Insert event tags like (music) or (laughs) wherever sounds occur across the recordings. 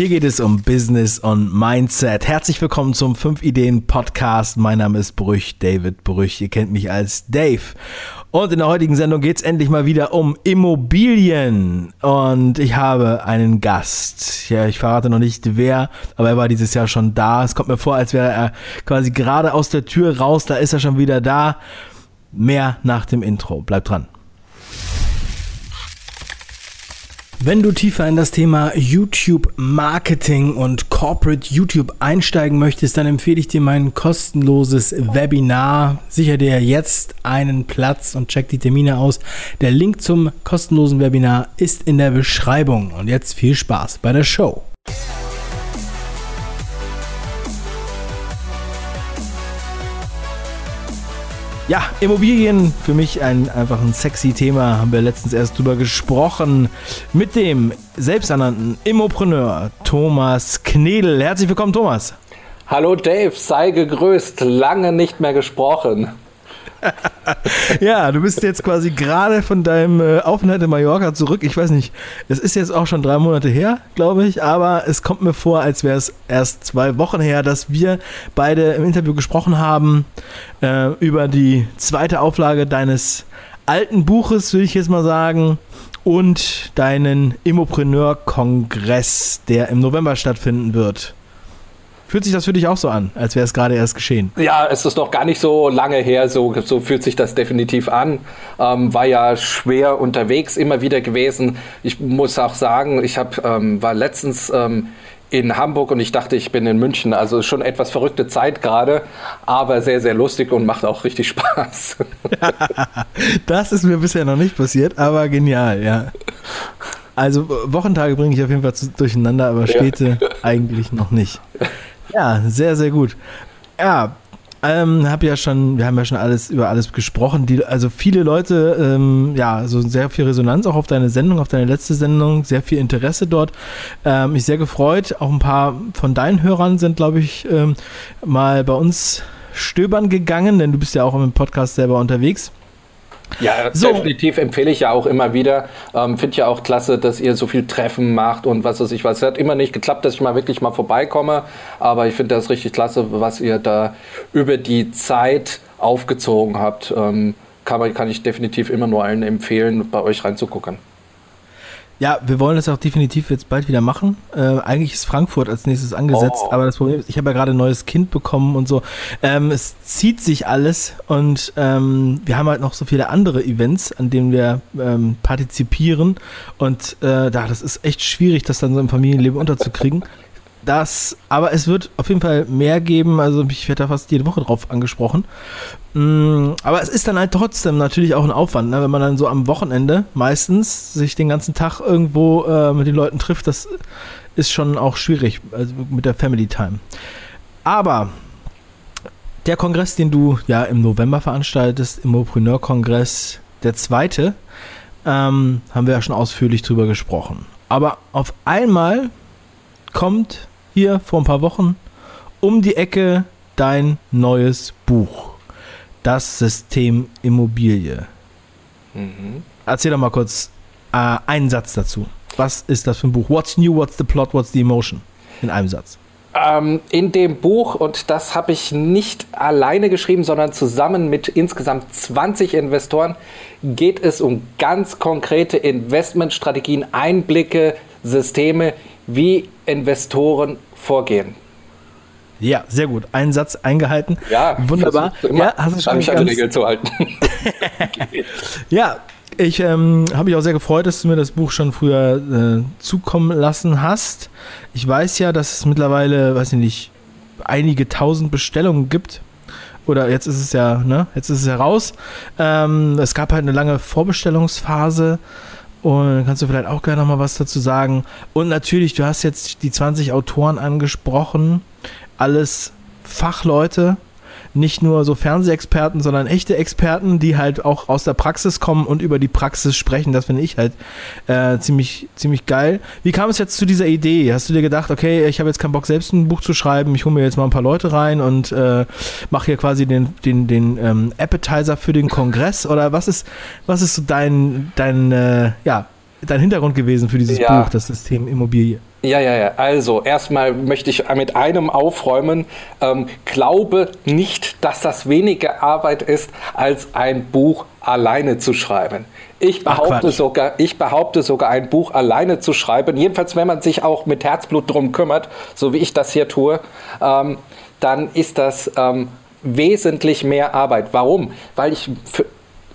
Hier geht es um Business und Mindset. Herzlich willkommen zum 5 Ideen Podcast. Mein Name ist Brüch, David Brüch. Ihr kennt mich als Dave. Und in der heutigen Sendung geht es endlich mal wieder um Immobilien. Und ich habe einen Gast. Ja, ich verrate noch nicht wer, aber er war dieses Jahr schon da. Es kommt mir vor, als wäre er quasi gerade aus der Tür raus. Da ist er schon wieder da. Mehr nach dem Intro. Bleibt dran. Wenn du tiefer in das Thema YouTube Marketing und Corporate YouTube einsteigen möchtest, dann empfehle ich dir mein kostenloses Webinar. Sicher dir jetzt einen Platz und check die Termine aus. Der Link zum kostenlosen Webinar ist in der Beschreibung. Und jetzt viel Spaß bei der Show. Ja, Immobilien für mich ein einfach ein sexy Thema. Haben wir letztens erst drüber gesprochen mit dem selbsternannten Immopreneur Thomas Knedel. Herzlich willkommen, Thomas. Hallo Dave, sei gegrüßt. Lange nicht mehr gesprochen. Ja, du bist jetzt quasi gerade von deinem äh, Aufenthalt in Mallorca zurück. Ich weiß nicht, es ist jetzt auch schon drei Monate her, glaube ich, aber es kommt mir vor, als wäre es erst zwei Wochen her, dass wir beide im Interview gesprochen haben äh, über die zweite Auflage deines alten Buches, würde ich jetzt mal sagen, und deinen Immopreneur-Kongress, der im November stattfinden wird. Fühlt sich das für dich auch so an, als wäre es gerade erst geschehen? Ja, es ist noch gar nicht so lange her, so, so fühlt sich das definitiv an. Ähm, war ja schwer unterwegs immer wieder gewesen. Ich muss auch sagen, ich hab, ähm, war letztens ähm, in Hamburg und ich dachte, ich bin in München. Also schon etwas verrückte Zeit gerade, aber sehr, sehr lustig und macht auch richtig (laughs) Spaß. (laughs) das ist mir bisher noch nicht passiert, aber genial, ja. Also Wochentage bringe ich auf jeden Fall durcheinander, aber Städte ja. (laughs) eigentlich noch nicht. Ja, sehr, sehr gut. Ja, ähm, hab ja schon, wir haben ja schon alles über alles gesprochen. Die, also viele Leute, ähm, ja, so sehr viel Resonanz auch auf deine Sendung, auf deine letzte Sendung, sehr viel Interesse dort. Ähm, mich sehr gefreut. Auch ein paar von deinen Hörern sind, glaube ich, ähm, mal bei uns stöbern gegangen, denn du bist ja auch im Podcast selber unterwegs. Ja, so. definitiv empfehle ich ja auch immer wieder. Ähm, Finde ja auch klasse, dass ihr so viel Treffen macht und was weiß ich was. Es hat immer nicht geklappt, dass ich mal wirklich mal vorbeikomme, aber ich finde das richtig klasse, was ihr da über die Zeit aufgezogen habt. Ähm, kann, kann ich definitiv immer nur allen empfehlen, bei euch reinzugucken. Ja, wir wollen das auch definitiv jetzt bald wieder machen. Äh, eigentlich ist Frankfurt als nächstes angesetzt, oh. aber das Problem ist, ich habe ja gerade ein neues Kind bekommen und so. Ähm, es zieht sich alles und ähm, wir haben halt noch so viele andere Events, an denen wir ähm, partizipieren und äh, da, das ist echt schwierig, das dann so im Familienleben unterzukriegen. Das, aber es wird auf jeden Fall mehr geben. Also ich werde da fast jede Woche drauf angesprochen. Mm, aber es ist dann halt trotzdem natürlich auch ein Aufwand, ne? wenn man dann so am Wochenende meistens sich den ganzen Tag irgendwo äh, mit den Leuten trifft. Das ist schon auch schwierig also mit der Family Time. Aber der Kongress, den du ja im November veranstaltest, im Immopreneur-Kongress, der zweite, ähm, haben wir ja schon ausführlich drüber gesprochen. Aber auf einmal kommt hier vor ein paar Wochen um die Ecke dein neues Buch. Das System Immobilie. Mhm. Erzähl doch mal kurz äh, einen Satz dazu. Was ist das für ein Buch? What's new, what's the plot, what's the emotion? In einem Satz. Ähm, in dem Buch, und das habe ich nicht alleine geschrieben, sondern zusammen mit insgesamt 20 Investoren, geht es um ganz konkrete Investmentstrategien, Einblicke, Systeme, wie Investoren vorgehen. Ja, sehr gut. Einen Satz eingehalten. Ja, wunderbar. Ja, hast du schon mich an die Regeln zu halten. (laughs) ja, ich ähm, habe mich auch sehr gefreut, dass du mir das Buch schon früher äh, zukommen lassen hast. Ich weiß ja, dass es mittlerweile, weiß ich nicht, einige tausend Bestellungen gibt. Oder jetzt ist es ja, ne? Jetzt ist es ja raus. Ähm, es gab halt eine lange Vorbestellungsphase. Und kannst du vielleicht auch gerne noch mal was dazu sagen? Und natürlich, du hast jetzt die 20 Autoren angesprochen. Alles Fachleute, nicht nur so Fernsehexperten, sondern echte Experten, die halt auch aus der Praxis kommen und über die Praxis sprechen. Das finde ich halt äh, ziemlich, ziemlich geil. Wie kam es jetzt zu dieser Idee? Hast du dir gedacht, okay, ich habe jetzt keinen Bock, selbst ein Buch zu schreiben, ich hole mir jetzt mal ein paar Leute rein und äh, mache hier quasi den, den, den ähm, Appetizer für den Kongress? Oder was ist, was ist so dein, dein äh, ja, dein Hintergrund gewesen für dieses ja. Buch, das System Immobilie? Ja, ja, ja. Also erstmal möchte ich mit einem aufräumen. Ähm, glaube nicht, dass das weniger Arbeit ist, als ein Buch alleine zu schreiben. Ich behaupte Ach, sogar, ich behaupte sogar, ein Buch alleine zu schreiben, jedenfalls wenn man sich auch mit Herzblut drum kümmert, so wie ich das hier tue, ähm, dann ist das ähm, wesentlich mehr Arbeit. Warum? Weil ich für,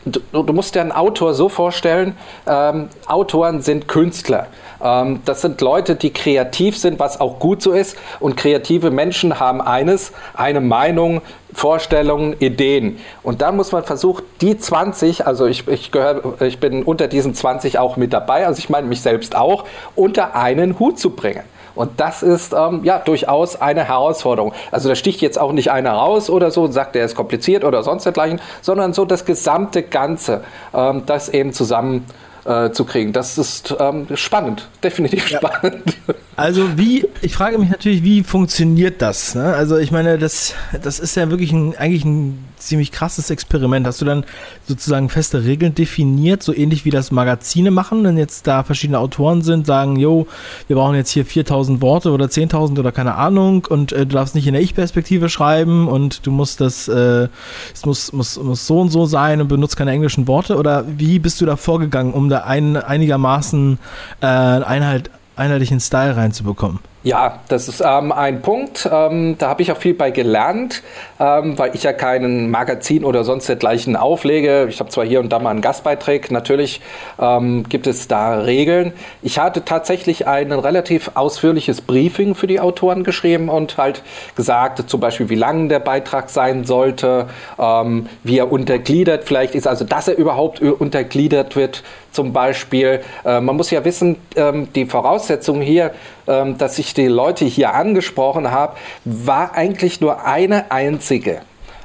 du, du, musst dir einen Autor so vorstellen, ähm, Autoren sind Künstler. Ähm, das sind Leute, die kreativ sind, was auch gut so ist. Und kreative Menschen haben eines, eine Meinung, Vorstellungen, Ideen. Und da muss man versuchen, die 20, also ich, ich, gehör, ich bin unter diesen 20 auch mit dabei, also ich meine mich selbst auch, unter einen Hut zu bringen. Und das ist ähm, ja durchaus eine Herausforderung. Also da sticht jetzt auch nicht einer raus oder so und sagt, der ist kompliziert oder sonst dergleichen, sondern so das gesamte Ganze, ähm, das eben zusammen äh, zu kriegen. Das ist ähm, spannend, definitiv ja. spannend. (laughs) Also wie, ich frage mich natürlich, wie funktioniert das? Ne? Also ich meine, das, das ist ja wirklich ein, eigentlich ein ziemlich krasses Experiment. Hast du dann sozusagen feste Regeln definiert, so ähnlich wie das Magazine machen, wenn jetzt da verschiedene Autoren sind, sagen, jo, wir brauchen jetzt hier 4000 Worte oder 10.000 oder keine Ahnung und äh, du darfst nicht in der Ich-Perspektive schreiben und du musst das, äh, es muss, muss, muss so und so sein und benutzt keine englischen Worte oder wie bist du da vorgegangen, um da ein, einigermaßen äh, Einhalt einheitlichen Style reinzubekommen. Ja, das ist ähm, ein Punkt. Ähm, da habe ich auch viel bei gelernt, ähm, weil ich ja keinen Magazin oder sonst dergleichen auflege. Ich habe zwar hier und da mal einen Gastbeitrag, natürlich ähm, gibt es da Regeln. Ich hatte tatsächlich ein relativ ausführliches Briefing für die Autoren geschrieben und halt gesagt, zum Beispiel, wie lang der Beitrag sein sollte, ähm, wie er untergliedert vielleicht ist, also dass er überhaupt untergliedert wird zum Beispiel. Äh, man muss ja wissen, ähm, die Voraussetzung hier, ähm, dass ich die Leute hier angesprochen habe, war eigentlich nur eine einzige.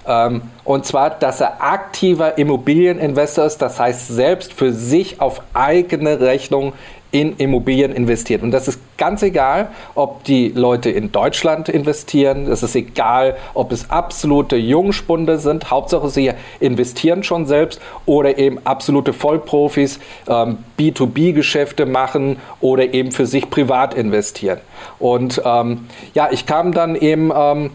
Ähm, und zwar, dass er aktiver Immobilieninvestor ist, das heißt selbst für sich auf eigene Rechnung in Immobilien investiert. Und das ist ganz egal, ob die Leute in Deutschland investieren. Es ist egal, ob es absolute Jungspunde sind. Hauptsache, sie investieren schon selbst oder eben absolute Vollprofis ähm, B2B-Geschäfte machen oder eben für sich privat investieren. Und ähm, ja, ich kam dann eben ähm,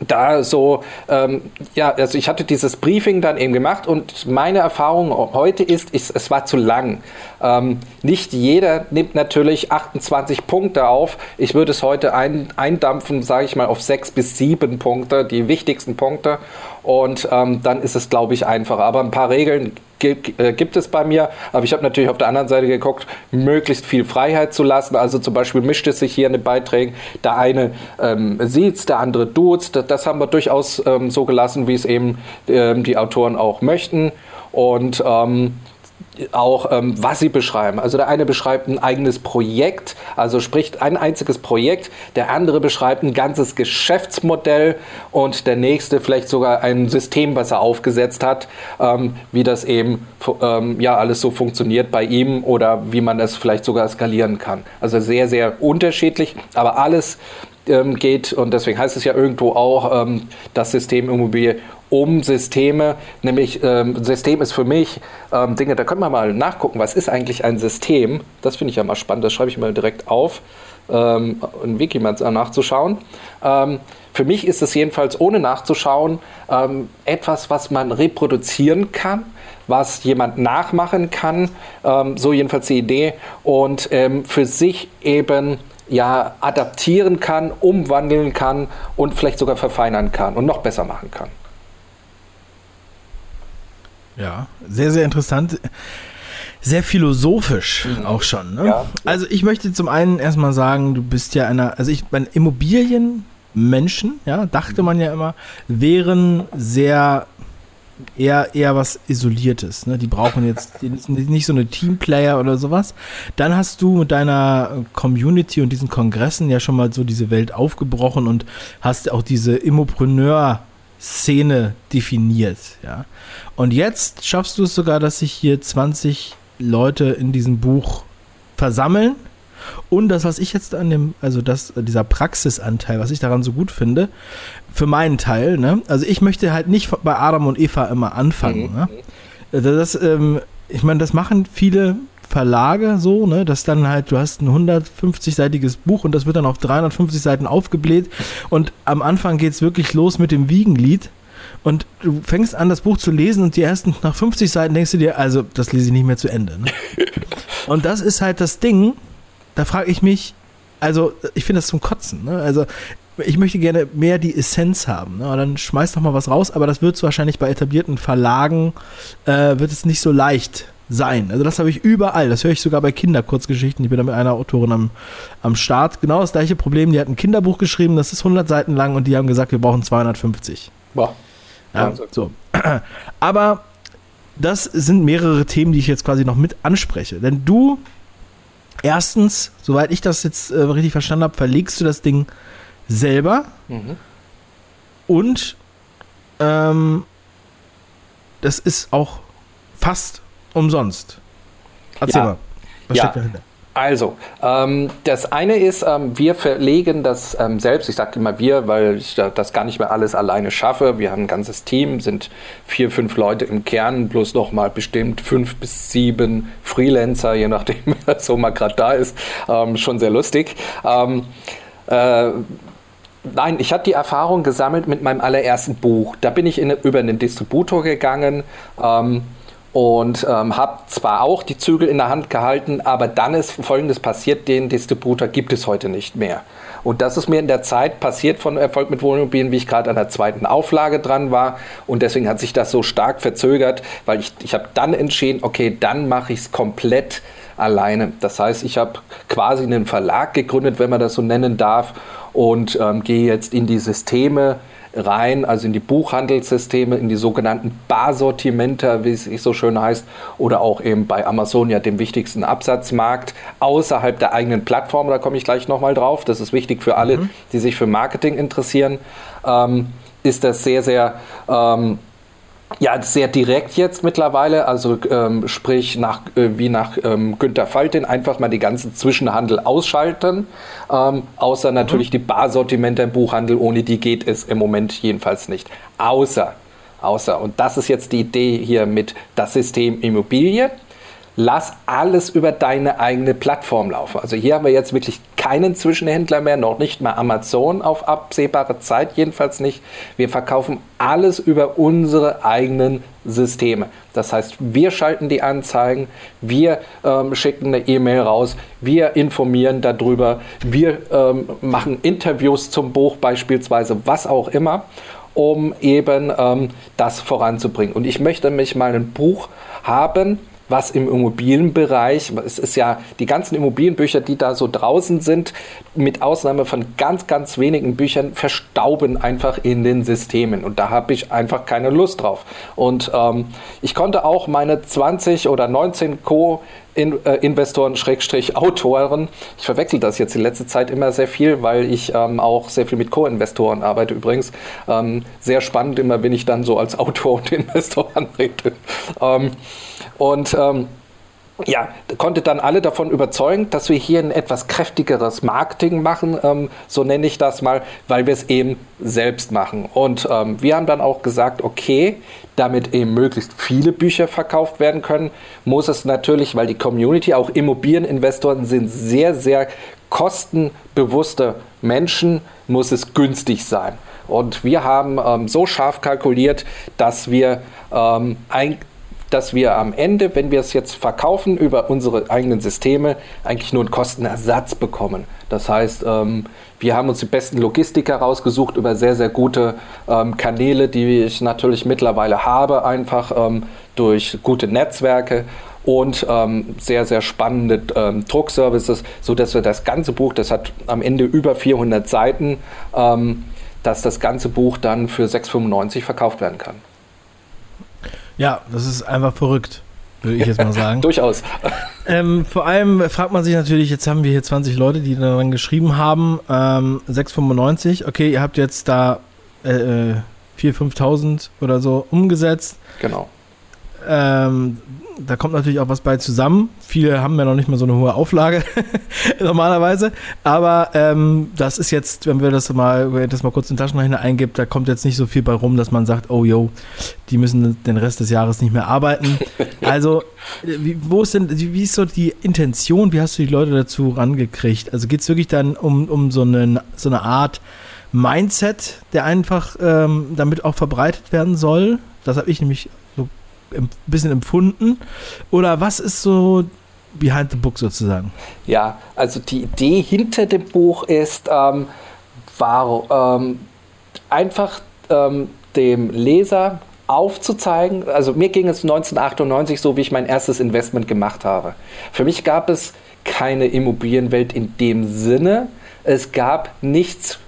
da so, ähm, ja, also ich hatte dieses Briefing dann eben gemacht und meine Erfahrung heute ist, ist es war zu lang. Ähm, nicht jeder nimmt natürlich 28 Punkte auf. Ich würde es heute ein, eindampfen, sage ich mal, auf sechs bis sieben Punkte, die wichtigsten Punkte. Und ähm, dann ist es, glaube ich, einfacher. Aber ein paar Regeln gibt es bei mir. Aber ich habe natürlich auf der anderen Seite geguckt, möglichst viel Freiheit zu lassen. Also zum Beispiel mischt es sich hier in den Beiträgen. Der eine ähm, sieht der andere duzt. Das haben wir durchaus ähm, so gelassen, wie es eben ähm, die Autoren auch möchten. Und ähm, auch, ähm, was sie beschreiben. Also der eine beschreibt ein eigenes Projekt, also spricht ein einziges Projekt, der andere beschreibt ein ganzes Geschäftsmodell und der nächste vielleicht sogar ein System, was er aufgesetzt hat, ähm, wie das eben ähm, ja alles so funktioniert bei ihm oder wie man das vielleicht sogar skalieren kann. Also sehr, sehr unterschiedlich, aber alles ähm, geht und deswegen heißt es ja irgendwo auch ähm, das System Immobilie um Systeme, nämlich ähm, System ist für mich ähm, Dinge, da können wir mal nachgucken, was ist eigentlich ein System? Das finde ich ja mal spannend, das schreibe ich mal direkt auf, ähm, in Wikimans nachzuschauen. Ähm, für mich ist es jedenfalls ohne nachzuschauen ähm, etwas, was man reproduzieren kann, was jemand nachmachen kann, ähm, so jedenfalls die Idee und für sich eben ja adaptieren kann, umwandeln kann und vielleicht sogar verfeinern kann und noch besser machen kann. Ja, sehr, sehr interessant. Sehr philosophisch mhm. auch schon. Ne? Ja. Also ich möchte zum einen erstmal sagen, du bist ja einer, also ich, meine Immobilienmenschen, ja, dachte man ja immer, wären sehr eher, eher was Isoliertes. Ne? Die brauchen jetzt nicht so eine Teamplayer oder sowas. Dann hast du mit deiner Community und diesen Kongressen ja schon mal so diese Welt aufgebrochen und hast auch diese Immopreneur- Szene definiert, ja. Und jetzt schaffst du es sogar, dass sich hier 20 Leute in diesem Buch versammeln. Und das, was ich jetzt an dem, also das, dieser Praxisanteil, was ich daran so gut finde, für meinen Teil, ne? Also ich möchte halt nicht bei Adam und Eva immer anfangen. Mhm. Ne? Das, ähm, ich meine, das machen viele Verlage so, ne, dass dann halt, du hast ein 150-seitiges Buch und das wird dann auf 350 Seiten aufgebläht und am Anfang geht es wirklich los mit dem Wiegenlied und du fängst an, das Buch zu lesen und die ersten, nach 50 Seiten denkst du dir, also das lese ich nicht mehr zu Ende. Ne? (laughs) und das ist halt das Ding, da frage ich mich, also ich finde das zum Kotzen, ne? also ich möchte gerne mehr die Essenz haben. Ne? Und dann schmeiß doch mal was raus, aber das wird wahrscheinlich bei etablierten Verlagen, äh, wird es nicht so leicht sein. Also das habe ich überall. Das höre ich sogar bei Kinderkurzgeschichten. Ich bin da mit einer Autorin am, am Start. Genau das gleiche Problem. Die hat ein Kinderbuch geschrieben, das ist 100 Seiten lang und die haben gesagt, wir brauchen 250. Boah. Ja, so. (clears throat) Aber das sind mehrere Themen, die ich jetzt quasi noch mit anspreche. Denn du, erstens, soweit ich das jetzt äh, richtig verstanden habe, verlegst du das Ding selber mhm. und ähm, das ist auch fast umsonst. Erzähl ja. mal. Was ja. steckt dahinter? Also, ähm, das eine ist, ähm, wir verlegen das ähm, selbst. Ich sage immer wir, weil ich das gar nicht mehr alles alleine schaffe. Wir haben ein ganzes Team, sind vier, fünf Leute im Kern, plus nochmal bestimmt fünf bis sieben Freelancer, je nachdem, (laughs) wer so mal gerade da ist. Ähm, schon sehr lustig. Ähm, äh, Nein, ich habe die Erfahrung gesammelt mit meinem allerersten Buch. Da bin ich in, über einen Distributor gegangen. Ähm, und ähm, habe zwar auch die Zügel in der Hand gehalten, aber dann ist Folgendes passiert, den Distributor gibt es heute nicht mehr. Und das ist mir in der Zeit passiert von Erfolg mit Wohnimmobilien, wie ich gerade an der zweiten Auflage dran war. Und deswegen hat sich das so stark verzögert, weil ich, ich habe dann entschieden, okay, dann mache ich es komplett alleine. Das heißt, ich habe quasi einen Verlag gegründet, wenn man das so nennen darf, und ähm, gehe jetzt in die Systeme rein, also in die Buchhandelssysteme, in die sogenannten Barsortimenter, wie es so schön heißt, oder auch eben bei Amazon ja dem wichtigsten Absatzmarkt außerhalb der eigenen Plattform. Da komme ich gleich nochmal drauf. Das ist wichtig für alle, mhm. die sich für Marketing interessieren. Ähm, ist das sehr, sehr ähm, ja, sehr direkt jetzt mittlerweile, also ähm, sprich nach, äh, wie nach ähm, Günter Faltin einfach mal die ganzen Zwischenhandel ausschalten, ähm, außer natürlich mhm. die Barsortimente im Buchhandel, ohne die geht es im Moment jedenfalls nicht. Außer, außer, und das ist jetzt die Idee hier mit das System Immobilie, lass alles über deine eigene Plattform laufen. Also hier haben wir jetzt wirklich keinen Zwischenhändler mehr, noch nicht mal Amazon auf absehbare Zeit, jedenfalls nicht. Wir verkaufen alles über unsere eigenen Systeme. Das heißt, wir schalten die Anzeigen, wir ähm, schicken eine E-Mail raus, wir informieren darüber, wir ähm, machen Interviews zum Buch beispielsweise, was auch immer, um eben ähm, das voranzubringen. Und ich möchte mich mal ein Buch haben, was im Immobilienbereich, es ist ja die ganzen Immobilienbücher, die da so draußen sind, mit Ausnahme von ganz, ganz wenigen Büchern, verstauben einfach in den Systemen. Und da habe ich einfach keine Lust drauf. Und ähm, ich konnte auch meine 20 oder 19 Co. Äh, Investoren, Schrägstrich Autoren. Ich verwechsel das jetzt in letzter Zeit immer sehr viel, weil ich ähm, auch sehr viel mit Co-Investoren arbeite übrigens. Ähm, sehr spannend immer, wenn ich dann so als (laughs) Autor und Investor anrede. Ähm, und ähm, ja, konnte dann alle davon überzeugen, dass wir hier ein etwas kräftigeres Marketing machen, ähm, so nenne ich das mal, weil wir es eben selbst machen. Und ähm, wir haben dann auch gesagt, okay, damit eben möglichst viele Bücher verkauft werden können, muss es natürlich, weil die Community, auch Immobilieninvestoren sind sehr, sehr kostenbewusste Menschen, muss es günstig sein. Und wir haben ähm, so scharf kalkuliert, dass wir ähm, ein dass wir am Ende, wenn wir es jetzt verkaufen über unsere eigenen Systeme, eigentlich nur einen Kostenersatz bekommen. Das heißt, ähm, wir haben uns die besten Logistiker rausgesucht über sehr, sehr gute ähm, Kanäle, die ich natürlich mittlerweile habe, einfach ähm, durch gute Netzwerke und ähm, sehr, sehr spannende ähm, Druckservices, sodass wir das ganze Buch, das hat am Ende über 400 Seiten, ähm, dass das ganze Buch dann für 6,95 verkauft werden kann. Ja, das ist einfach verrückt, würde ich jetzt mal sagen. (laughs) Durchaus. Ähm, vor allem fragt man sich natürlich, jetzt haben wir hier 20 Leute, die daran geschrieben haben, ähm, 6,95. Okay, ihr habt jetzt da äh, 4.000, 5.000 oder so umgesetzt. Genau. Ähm, da kommt natürlich auch was bei zusammen. Viele haben ja noch nicht mal so eine hohe Auflage (laughs) normalerweise. Aber ähm, das ist jetzt, wenn wir das mal, wenn das mal kurz in den Taschenrechner eingibt, da kommt jetzt nicht so viel bei rum, dass man sagt, oh yo, die müssen den Rest des Jahres nicht mehr arbeiten. (laughs) Also, wie, wo ist denn, wie ist so die Intention? Wie hast du die Leute dazu rangekriegt? Also geht es wirklich dann um, um so, eine, so eine Art Mindset, der einfach ähm, damit auch verbreitet werden soll? Das habe ich nämlich ein bisschen empfunden? Oder was ist so behind the book sozusagen? Ja, also die Idee hinter dem Buch ist, ähm, war ähm, einfach ähm, dem Leser aufzuzeigen, also mir ging es 1998 so, wie ich mein erstes Investment gemacht habe. Für mich gab es keine Immobilienwelt in dem Sinne. Es gab nichts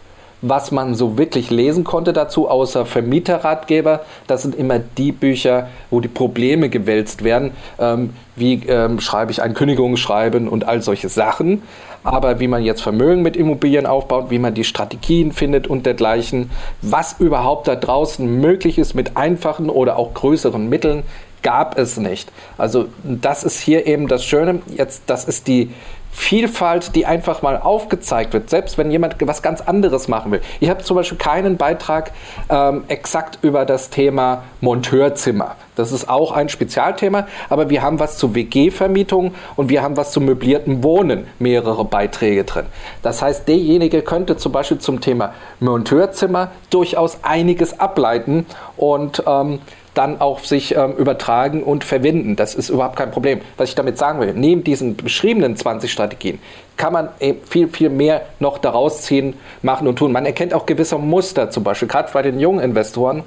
was man so wirklich lesen konnte dazu, außer Vermieterratgeber. Das sind immer die Bücher, wo die Probleme gewälzt werden. Ähm, wie ähm, schreibe ich ein Kündigungsschreiben und all solche Sachen. Aber wie man jetzt Vermögen mit Immobilien aufbaut, wie man die Strategien findet und dergleichen, was überhaupt da draußen möglich ist mit einfachen oder auch größeren Mitteln, gab es nicht. Also das ist hier eben das Schöne. Jetzt, das ist die Vielfalt, die einfach mal aufgezeigt wird, selbst wenn jemand was ganz anderes machen will. Ich habe zum Beispiel keinen Beitrag ähm, exakt über das Thema Monteurzimmer. Das ist auch ein Spezialthema, aber wir haben was zu WG-Vermietung und wir haben was zu möbliertem Wohnen, mehrere Beiträge drin. Das heißt, derjenige könnte zum Beispiel zum Thema Monteurzimmer durchaus einiges ableiten und ähm, dann auch sich ähm, übertragen und verwenden. Das ist überhaupt kein Problem. Was ich damit sagen will, neben diesen beschriebenen 20 Strategien kann man viel, viel mehr noch daraus ziehen, machen und tun. Man erkennt auch gewisse Muster, zum Beispiel gerade bei den jungen Investoren,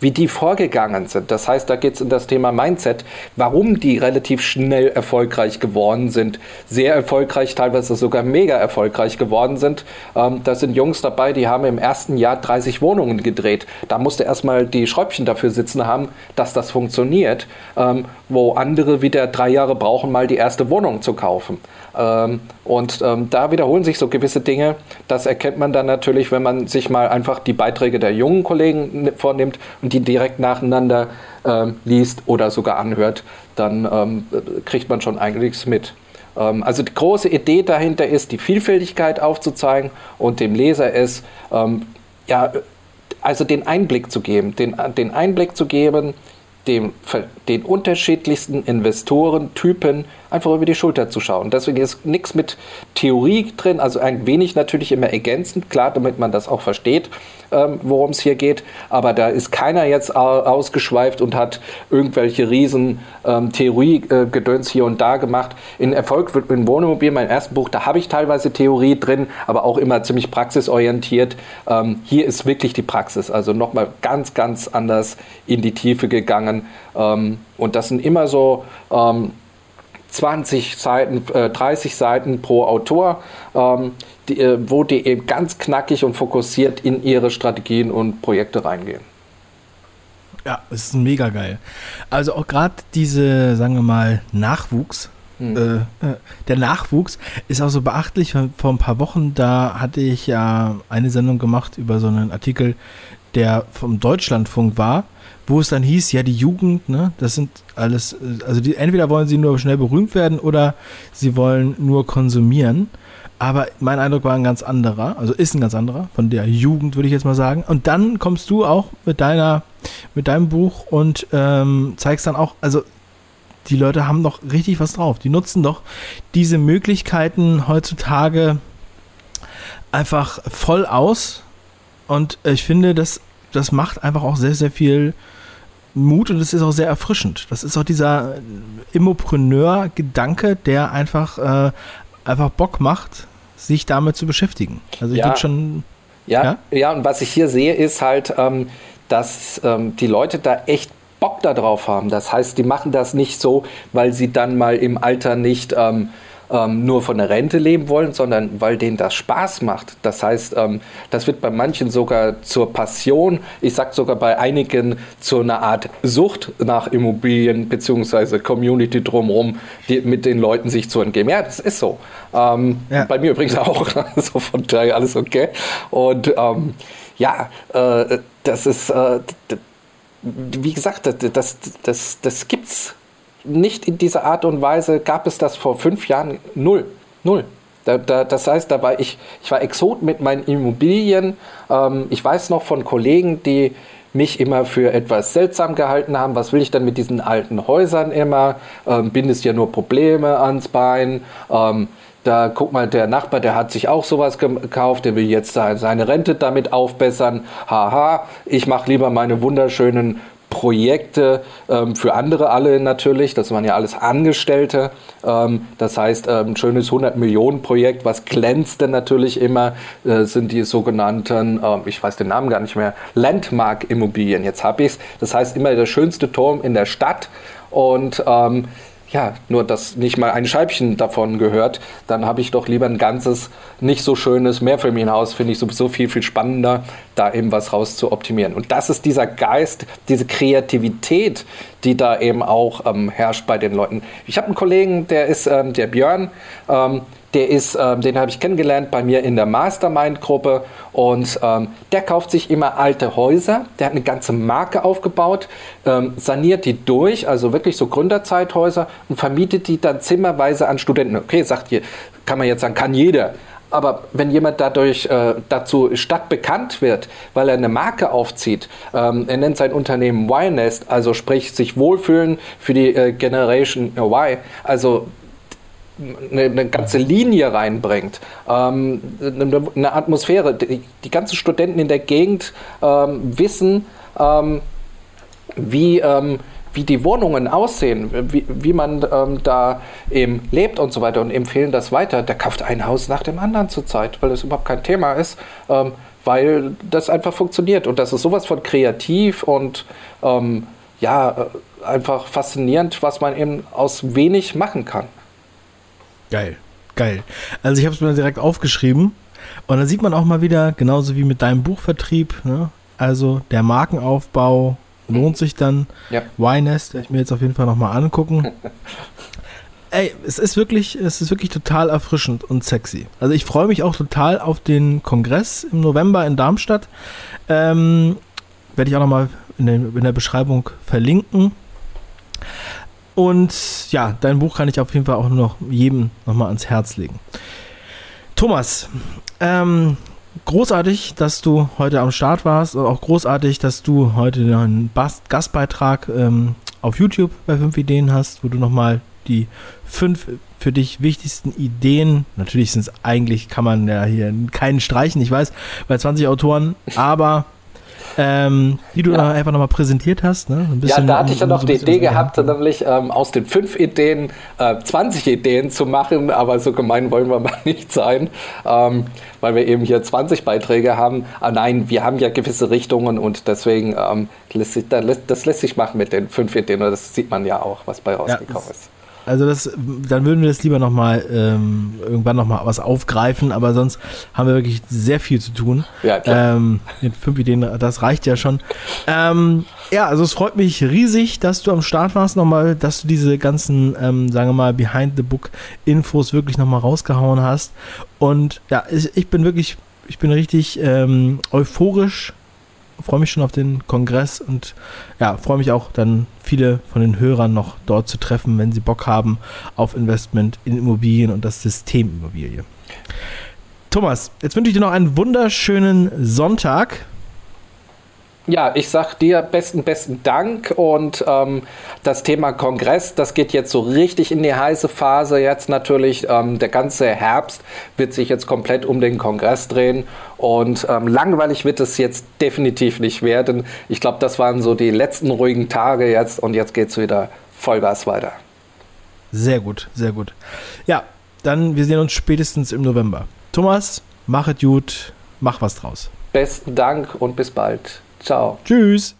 wie die vorgegangen sind. Das heißt, da geht es in das Thema Mindset, warum die relativ schnell erfolgreich geworden sind, sehr erfolgreich, teilweise sogar mega erfolgreich geworden sind. Ähm, da sind Jungs dabei, die haben im ersten Jahr 30 Wohnungen gedreht. Da musste erstmal die Schräubchen dafür sitzen haben, dass das funktioniert, ähm, wo andere wieder drei Jahre brauchen, mal die erste Wohnung zu kaufen. Ähm, und ähm, da wiederholen sich so gewisse Dinge. Das erkennt man dann natürlich, wenn man sich mal einfach die Beiträge der jungen Kollegen vornimmt und die direkt nacheinander ähm, liest oder sogar anhört, dann ähm, kriegt man schon einiges mit. Ähm, also die große Idee dahinter ist, die Vielfältigkeit aufzuzeigen und dem Leser es, ähm, ja, also den Einblick zu geben, den, den Einblick zu geben, dem, den unterschiedlichsten Investorentypen einfach über die Schulter zu schauen. Deswegen ist nichts mit Theorie drin, also ein wenig natürlich immer ergänzend, klar, damit man das auch versteht, ähm, worum es hier geht. Aber da ist keiner jetzt ausgeschweift und hat irgendwelche riesen ähm, Theorie-Gedöns hier und da gemacht. In Erfolg wird in Wohnmobil, mein erstes Buch, da habe ich teilweise Theorie drin, aber auch immer ziemlich praxisorientiert. Ähm, hier ist wirklich die Praxis, also nochmal ganz, ganz anders in die Tiefe gegangen. Ähm, und das sind immer so ähm, 20 Seiten, äh, 30 Seiten pro Autor, ähm, die, äh, wo die eben ganz knackig und fokussiert in ihre Strategien und Projekte reingehen. Ja, es ist mega geil. Also auch gerade diese, sagen wir mal, Nachwuchs, hm. Äh, äh, der Nachwuchs ist auch so beachtlich. Vor ein paar Wochen, da hatte ich ja eine Sendung gemacht über so einen Artikel, der vom Deutschlandfunk war wo es dann hieß, ja, die Jugend, ne, das sind alles, also die, entweder wollen sie nur schnell berühmt werden oder sie wollen nur konsumieren. Aber mein Eindruck war ein ganz anderer, also ist ein ganz anderer, von der Jugend würde ich jetzt mal sagen. Und dann kommst du auch mit deiner, mit deinem Buch und ähm, zeigst dann auch, also die Leute haben doch richtig was drauf. Die nutzen doch diese Möglichkeiten heutzutage einfach voll aus. Und ich finde, das, das macht einfach auch sehr, sehr viel Mut und es ist auch sehr erfrischend. Das ist auch dieser Immopreneur-Gedanke, der einfach, äh, einfach Bock macht, sich damit zu beschäftigen. Also ich ja. schon. Ja, ja, ja, und was ich hier sehe, ist halt, ähm, dass ähm, die Leute da echt Bock darauf haben. Das heißt, die machen das nicht so, weil sie dann mal im Alter nicht ähm, ähm, nur von der Rente leben wollen, sondern weil denen das Spaß macht. Das heißt, ähm, das wird bei manchen sogar zur Passion, ich sage sogar bei einigen zu einer Art Sucht nach Immobilien bzw. Community drumherum, die, mit den Leuten sich zu entgeben. Ja, das ist so. Ähm, ja. Bei mir übrigens auch. (laughs) also von daher alles okay. Und ähm, ja, äh, das ist. Äh, wie gesagt, das, das, das, das gibt's nicht in dieser Art und Weise. Gab es das vor fünf Jahren? Null. Null. Da, da, das heißt, da war ich, ich war Exot mit meinen Immobilien. Ähm, ich weiß noch von Kollegen, die mich immer für etwas seltsam gehalten haben. Was will ich denn mit diesen alten Häusern immer? Ähm, bindest ja nur Probleme ans Bein. Ähm, da guck mal, der Nachbar, der hat sich auch sowas gekauft, der will jetzt seine Rente damit aufbessern. Haha, ich mache lieber meine wunderschönen Projekte ähm, für andere alle natürlich. Das waren ja alles Angestellte. Ähm, das heißt, ähm, ein schönes 100-Millionen-Projekt, was glänzt denn natürlich immer, äh, sind die sogenannten, ähm, ich weiß den Namen gar nicht mehr, Landmark-Immobilien. Jetzt habe ich es. Das heißt, immer der schönste Turm in der Stadt. Und ähm, ja, nur dass nicht mal ein Scheibchen davon gehört, dann habe ich doch lieber ein ganzes, nicht so schönes Mehrfamilienhaus, finde ich sowieso viel, viel spannender, da eben was raus zu optimieren. Und das ist dieser Geist, diese Kreativität, die da eben auch ähm, herrscht bei den Leuten. Ich habe einen Kollegen, der ist ähm, der Björn, ähm, der ist, ähm, den habe ich kennengelernt bei mir in der Mastermind-Gruppe und ähm, der kauft sich immer alte Häuser. Der hat eine ganze Marke aufgebaut, ähm, saniert die durch, also wirklich so Gründerzeithäuser und vermietet die dann zimmerweise an Studenten. Okay, sagt ihr, kann man jetzt sagen, kann jeder. Aber wenn jemand dadurch äh, dazu stadtbekannt wird, weil er eine Marke aufzieht, ähm, er nennt sein Unternehmen Y-Nest, also sprich sich wohlfühlen für die äh, Generation Y, also eine, eine, ganze Linie reinbringt, ähm, eine, eine, Atmosphäre. Die, die, ganzen Studenten in der Gegend ähm, wissen, ähm, wie, ähm, wie die Wohnungen aussehen, wie, wie man ähm, da eben lebt und so weiter und empfehlen das weiter. Der kauft ein Haus nach dem anderen zurzeit, weil das überhaupt kein Thema ist, ähm, weil das einfach funktioniert. Und das ist sowas von kreativ und ja, äh, einfach faszinierend, was man eben aus wenig machen kann. Geil, geil. Also ich habe es mir direkt aufgeschrieben und da sieht man auch mal wieder, genauso wie mit deinem Buchvertrieb, ne? also der Markenaufbau lohnt sich dann. Ja. Y-Nest werde ich mir jetzt auf jeden Fall nochmal angucken. (laughs) Ey, es ist wirklich, es ist wirklich total erfrischend und sexy. Also ich freue mich auch total auf den Kongress im November in Darmstadt. Ähm, werde ich auch nochmal in, in der Beschreibung verlinken. Und ja, dein Buch kann ich auf jeden Fall auch nur noch jedem nochmal ans Herz legen. Thomas, ähm, großartig, dass du heute am Start warst und auch großartig, dass du heute einen Gastbeitrag ähm, auf YouTube bei 5 Ideen hast, wo du nochmal die fünf für dich wichtigsten Ideen, natürlich sind es eigentlich, kann man ja hier keinen streichen, ich weiß, bei 20 Autoren, aber ähm, die du ja. einfach nochmal präsentiert hast. Ne? ja, da hatte ich ja noch so die Idee gehabt, gehabt nämlich ähm, aus den fünf Ideen äh, 20 Ideen zu machen, aber so gemein wollen wir mal (laughs) nicht sein, ähm, weil wir eben hier 20 Beiträge haben. Ah, nein, wir haben ja gewisse Richtungen und deswegen ähm, lässt sich, das lässt sich machen mit den fünf Ideen das sieht man ja auch, was bei rausgekommen ja, ist. Also das, dann würden wir das lieber nochmal ähm, irgendwann nochmal was aufgreifen, aber sonst haben wir wirklich sehr viel zu tun. Ja, klar. Ähm, mit fünf Ideen, das reicht ja schon. Ähm, ja, also es freut mich riesig, dass du am Start warst nochmal, dass du diese ganzen, ähm, sagen wir mal, Behind the Book Infos wirklich nochmal rausgehauen hast. Und ja, ich, ich bin wirklich, ich bin richtig ähm, euphorisch freue mich schon auf den Kongress und ja, freue mich auch dann viele von den Hörern noch dort zu treffen, wenn sie Bock haben auf Investment in Immobilien und das System Immobilie. Thomas, jetzt wünsche ich dir noch einen wunderschönen Sonntag. Ja, ich sag dir besten, besten Dank und ähm, das Thema Kongress, das geht jetzt so richtig in die heiße Phase. Jetzt natürlich, ähm, der ganze Herbst wird sich jetzt komplett um den Kongress drehen und ähm, langweilig wird es jetzt definitiv nicht werden. Ich glaube, das waren so die letzten ruhigen Tage jetzt und jetzt geht's wieder Vollgas weiter. Sehr gut, sehr gut. Ja, dann wir sehen uns spätestens im November. Thomas, mach es gut, mach was draus. Besten Dank und bis bald. Ciao. Tschüss.